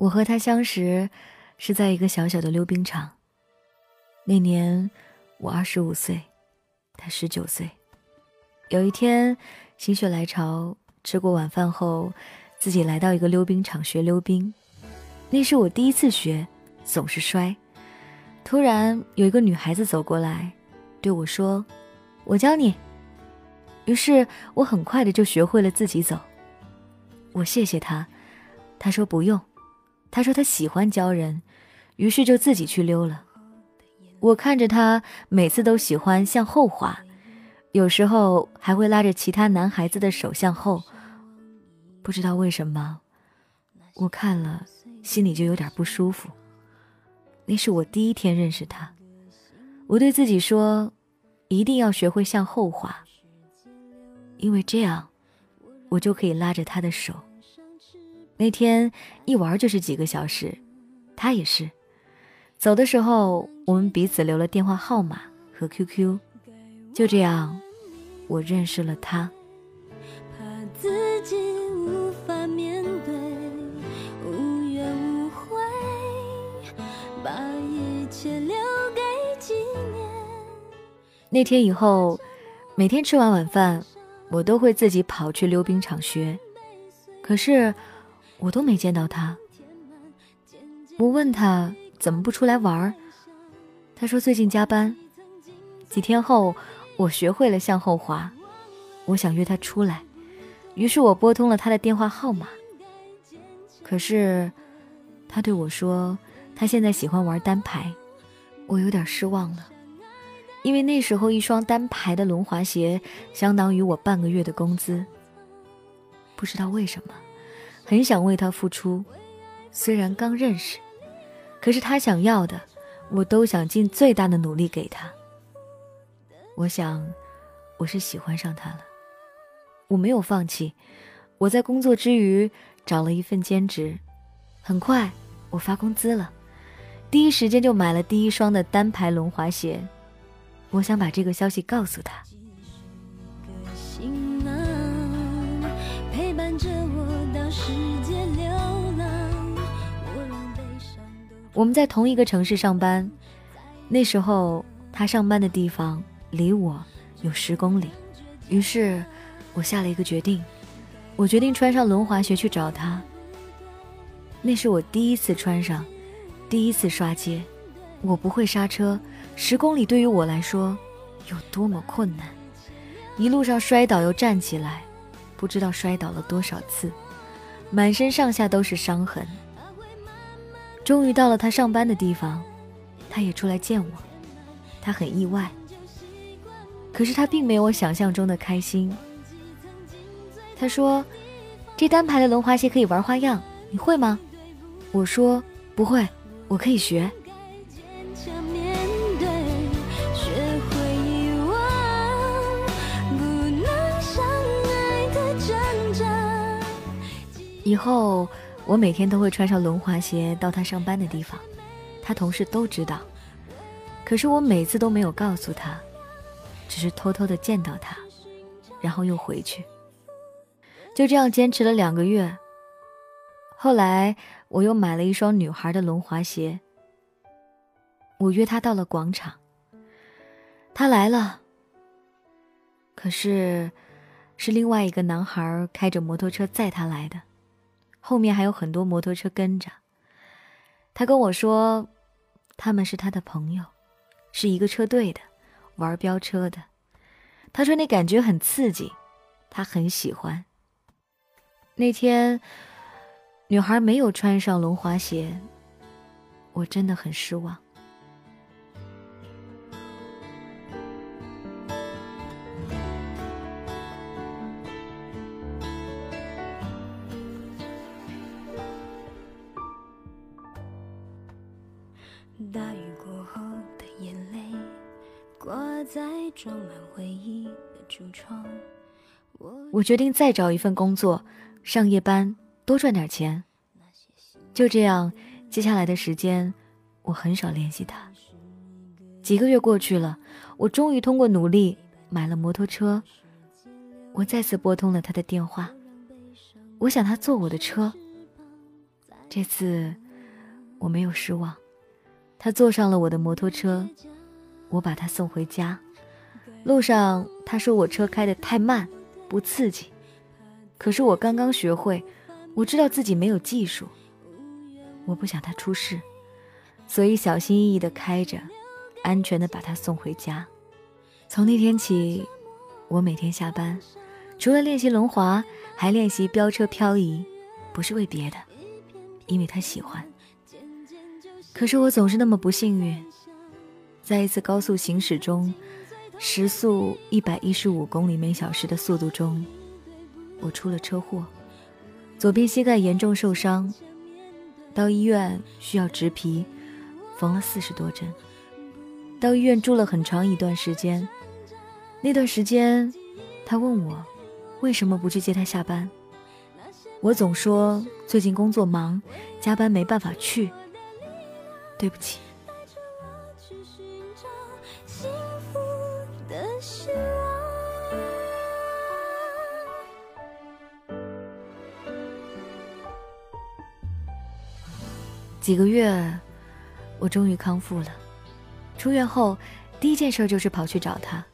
我和他相识是在一个小小的溜冰场。那年我二十五岁，他十九岁。有一天心血来潮，吃过晚饭后，自己来到一个溜冰场学溜冰。那是我第一次学，总是摔。突然有一个女孩子走过来，对我说：“我教你。”于是我很快的就学会了自己走。我谢谢她，她说不用。他说他喜欢教人，于是就自己去溜了。我看着他每次都喜欢向后滑，有时候还会拉着其他男孩子的手向后。不知道为什么，我看了心里就有点不舒服。那是我第一天认识他，我对自己说，一定要学会向后滑，因为这样，我就可以拉着他的手。那天一玩就是几个小时，他也是。走的时候，我们彼此留了电话号码和 QQ，就这样，我认识了他。那天以后，每天吃完晚饭，我都会自己跑去溜冰场学，可是。我都没见到他。我问他怎么不出来玩儿，他说最近加班。几天后，我学会了向后滑，我想约他出来，于是我拨通了他的电话号码。可是，他对我说他现在喜欢玩单排，我有点失望了，因为那时候一双单排的轮滑鞋相当于我半个月的工资。不知道为什么。很想为他付出，虽然刚认识，可是他想要的，我都想尽最大的努力给他。我想，我是喜欢上他了。我没有放弃，我在工作之余找了一份兼职，很快我发工资了，第一时间就买了第一双的单排轮滑鞋。我想把这个消息告诉他。世界流浪我们在同一个城市上班，那时候他上班的地方离我有十公里，于是我下了一个决定，我决定穿上轮滑鞋去找他。那是我第一次穿上，第一次刷街，我不会刹车，十公里对于我来说有多么困难，一路上摔倒又站起来，不知道摔倒了多少次，满身上下都是伤痕。终于到了他上班的地方，他也出来见我，他很意外。可是他并没有我想象中的开心。他说：“这单排的轮滑鞋可以玩花样，你会吗？”我说：“不会，我可以学。”以后。我每天都会穿上轮滑鞋到他上班的地方，他同事都知道。可是我每次都没有告诉他，只是偷偷的见到他，然后又回去。就这样坚持了两个月。后来我又买了一双女孩的轮滑鞋。我约他到了广场，他来了。可是，是另外一个男孩开着摩托车载他来的。后面还有很多摩托车跟着。他跟我说，他们是他的朋友，是一个车队的，玩飙车的。他说那感觉很刺激，他很喜欢。那天，女孩没有穿上轮滑鞋，我真的很失望。大雨过后的眼泪挂在装满回忆的橱窗。我决定再找一份工作，上夜班，多赚点钱。就这样，接下来的时间，我很少联系他。几个月过去了，我终于通过努力买了摩托车。我再次拨通了他的电话，我想他坐我的车。这次我没有失望，他坐上了我的摩托车，我把他送回家。路上他说我车开得太慢，不刺激。可是我刚刚学会，我知道自己没有技术，我不想他出事，所以小心翼翼地开着，安全地把他送回家。从那天起，我每天下班，除了练习轮滑，还练习飙车漂移，不是为别的。因为他喜欢，可是我总是那么不幸运，在一次高速行驶中，时速一百一十五公里每小时的速度中，我出了车祸，左边膝盖严重受伤，到医院需要植皮，缝了四十多针，到医院住了很长一段时间。那段时间，他问我为什么不去接他下班。我总说最近工作忙，加班没办法去。对不起。几个月，我终于康复了。出院后，第一件事就是跑去找他，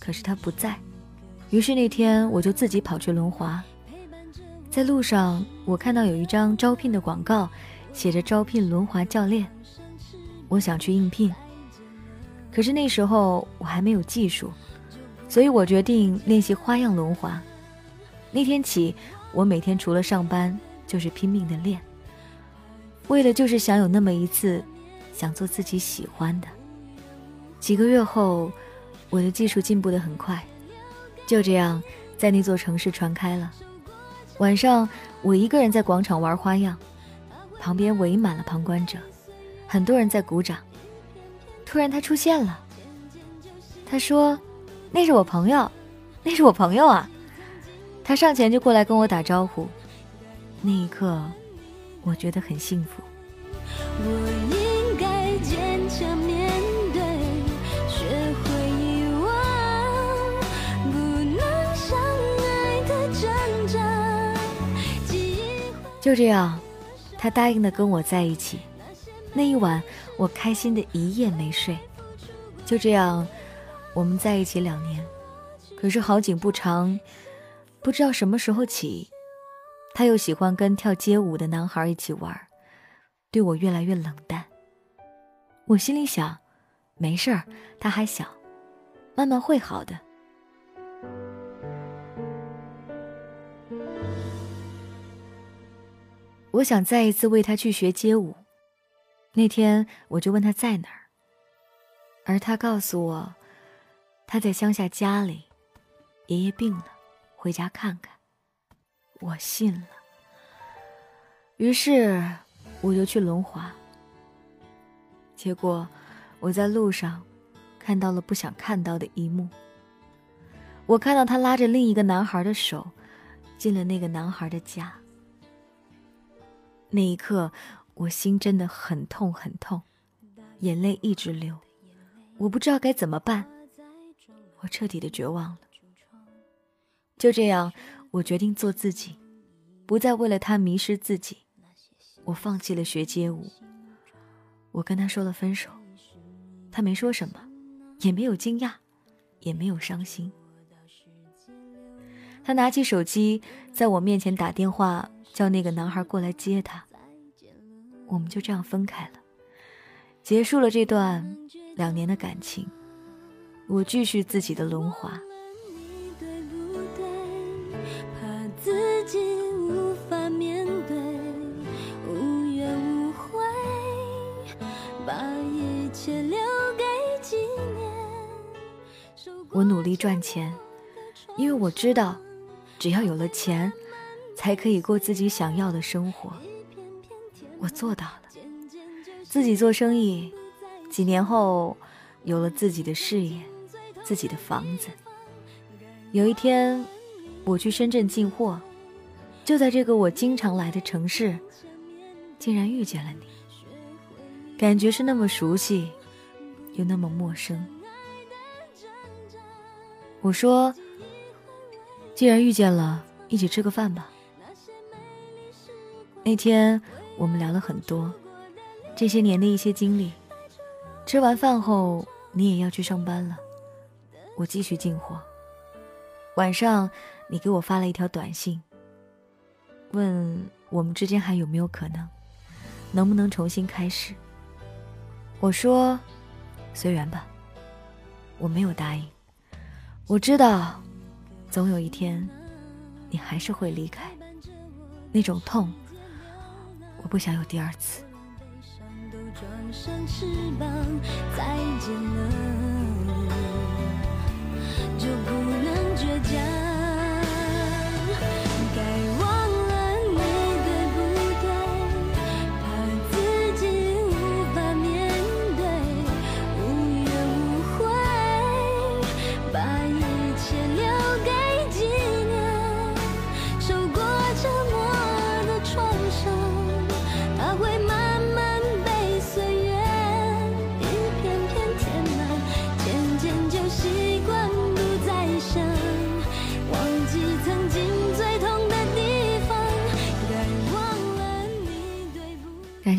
可是他不在。于是那天，我就自己跑去轮滑。在路上，我看到有一张招聘的广告，写着招聘轮滑教练。我想去应聘，可是那时候我还没有技术，所以我决定练习花样轮滑。那天起，我每天除了上班就是拼命的练，为了就是想有那么一次，想做自己喜欢的。几个月后，我的技术进步的很快，就这样在那座城市传开了。晚上，我一个人在广场玩花样，旁边围满了旁观者，很多人在鼓掌。突然，他出现了。他说：“那是我朋友，那是我朋友啊！”他上前就过来跟我打招呼。那一刻，我觉得很幸福。我应该坚强面对，学会遗忘，不能相爱的挣扎。就这样，他答应的跟我在一起。那一晚，我开心的一夜没睡。就这样，我们在一起两年。可是好景不长，不知道什么时候起，他又喜欢跟跳街舞的男孩一起玩，对我越来越冷淡。我心里想，没事儿，他还小，慢慢会好的。我想再一次为他去学街舞。那天我就问他在哪儿，而他告诉我，他在乡下家里，爷爷病了，回家看看。我信了。于是我就去轮滑。结果我在路上看到了不想看到的一幕。我看到他拉着另一个男孩的手，进了那个男孩的家。那一刻，我心真的很痛很痛，眼泪一直流，我不知道该怎么办，我彻底的绝望了。就这样，我决定做自己，不再为了他迷失自己。我放弃了学街舞，我跟他说了分手，他没说什么，也没有惊讶，也没有伤心。他拿起手机，在我面前打电话。叫那个男孩过来接他，我们就这样分开了，结束了这段两年的感情。我继续自己的轮滑。我努力赚钱，因为我知道，只要有了钱。才可以过自己想要的生活。我做到了，自己做生意，几年后有了自己的事业，自己的房子。有一天，我去深圳进货，就在这个我经常来的城市，竟然遇见了你。感觉是那么熟悉，又那么陌生。我说：“既然遇见了，一起吃个饭吧。”那天我们聊了很多这些年的一些经历。吃完饭后，你也要去上班了，我继续进货。晚上，你给我发了一条短信，问我们之间还有没有可能，能不能重新开始。我说，随缘吧。我没有答应。我知道，总有一天，你还是会离开。那种痛，我不想有第二次。就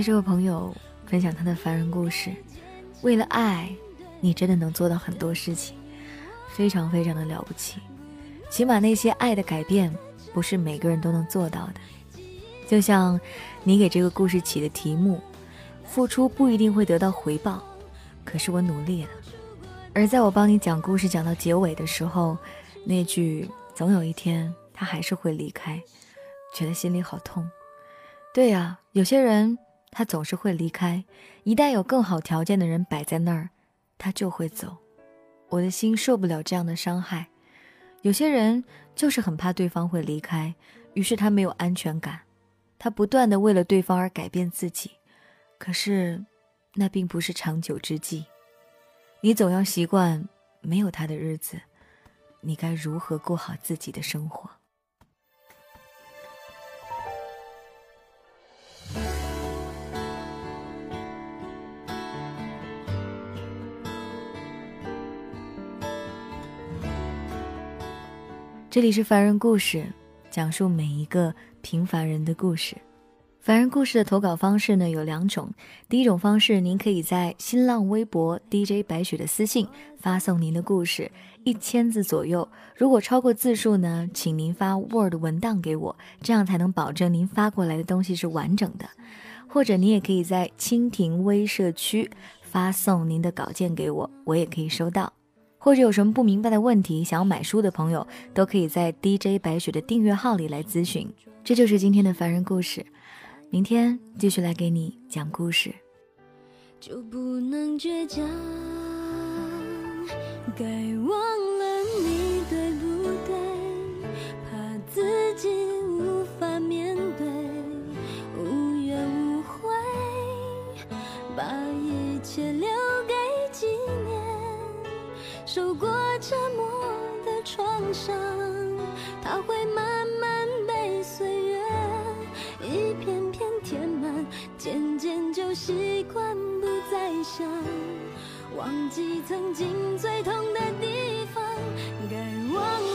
谢这位朋友分享他的凡人故事。为了爱，你真的能做到很多事情，非常非常的了不起。起码那些爱的改变，不是每个人都能做到的。就像你给这个故事起的题目，付出不一定会得到回报，可是我努力了。而在我帮你讲故事讲到结尾的时候，那句“总有一天他还是会离开”，觉得心里好痛。对呀，有些人。他总是会离开，一旦有更好条件的人摆在那儿，他就会走。我的心受不了这样的伤害。有些人就是很怕对方会离开，于是他没有安全感，他不断的为了对方而改变自己，可是那并不是长久之计。你总要习惯没有他的日子，你该如何过好自己的生活？这里是凡人故事，讲述每一个平凡人的故事。凡人故事的投稿方式呢有两种，第一种方式，您可以在新浪微博 DJ 白雪的私信发送您的故事，一千字左右。如果超过字数呢，请您发 Word 文档给我，这样才能保证您发过来的东西是完整的。或者你也可以在蜻蜓微社区发送您的稿件给我，我也可以收到。或者有什么不明白的问题，想要买书的朋友，都可以在 DJ 白雪的订阅号里来咨询。这就是今天的凡人故事，明天继续来给你讲故事。就不能倔强，该忘了你对不对？怕自己受过折磨的创伤，它会慢慢被岁月一片片填满，渐渐就习惯不再想，忘记曾经最痛的地方，该忘